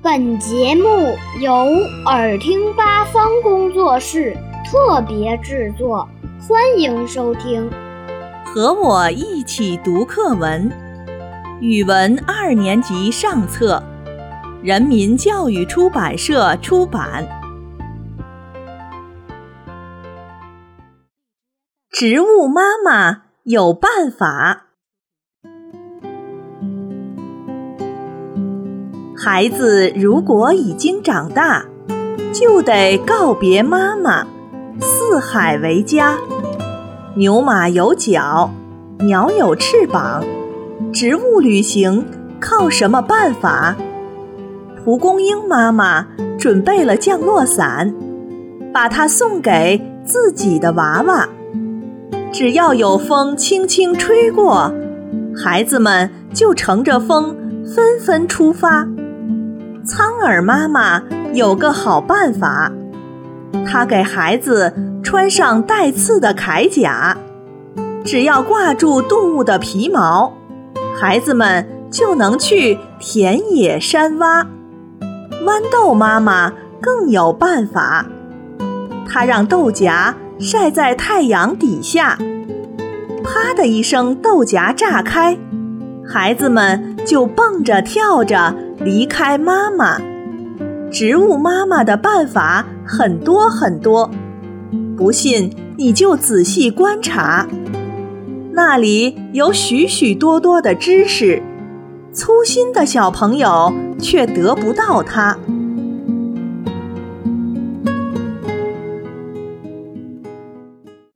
本节目由耳听八方工作室特别制作，欢迎收听。和我一起读课文，语文二年级上册，人民教育出版社出版。植物妈妈有办法。孩子如果已经长大，就得告别妈妈，四海为家。牛马有脚，鸟有翅膀，植物旅行靠什么办法？蒲公英妈妈准备了降落伞，把它送给自己的娃娃。只要有风轻轻吹过，孩子们就乘着风纷纷出发。苍耳妈妈有个好办法，她给孩子穿上带刺的铠甲，只要挂住动物的皮毛，孩子们就能去田野山洼。豌豆妈妈更有办法，她让豆荚晒在太阳底下，啪的一声，豆荚炸开，孩子们就蹦着跳着。离开妈妈，植物妈妈的办法很多很多，不信你就仔细观察，那里有许许多多的知识，粗心的小朋友却得不到它。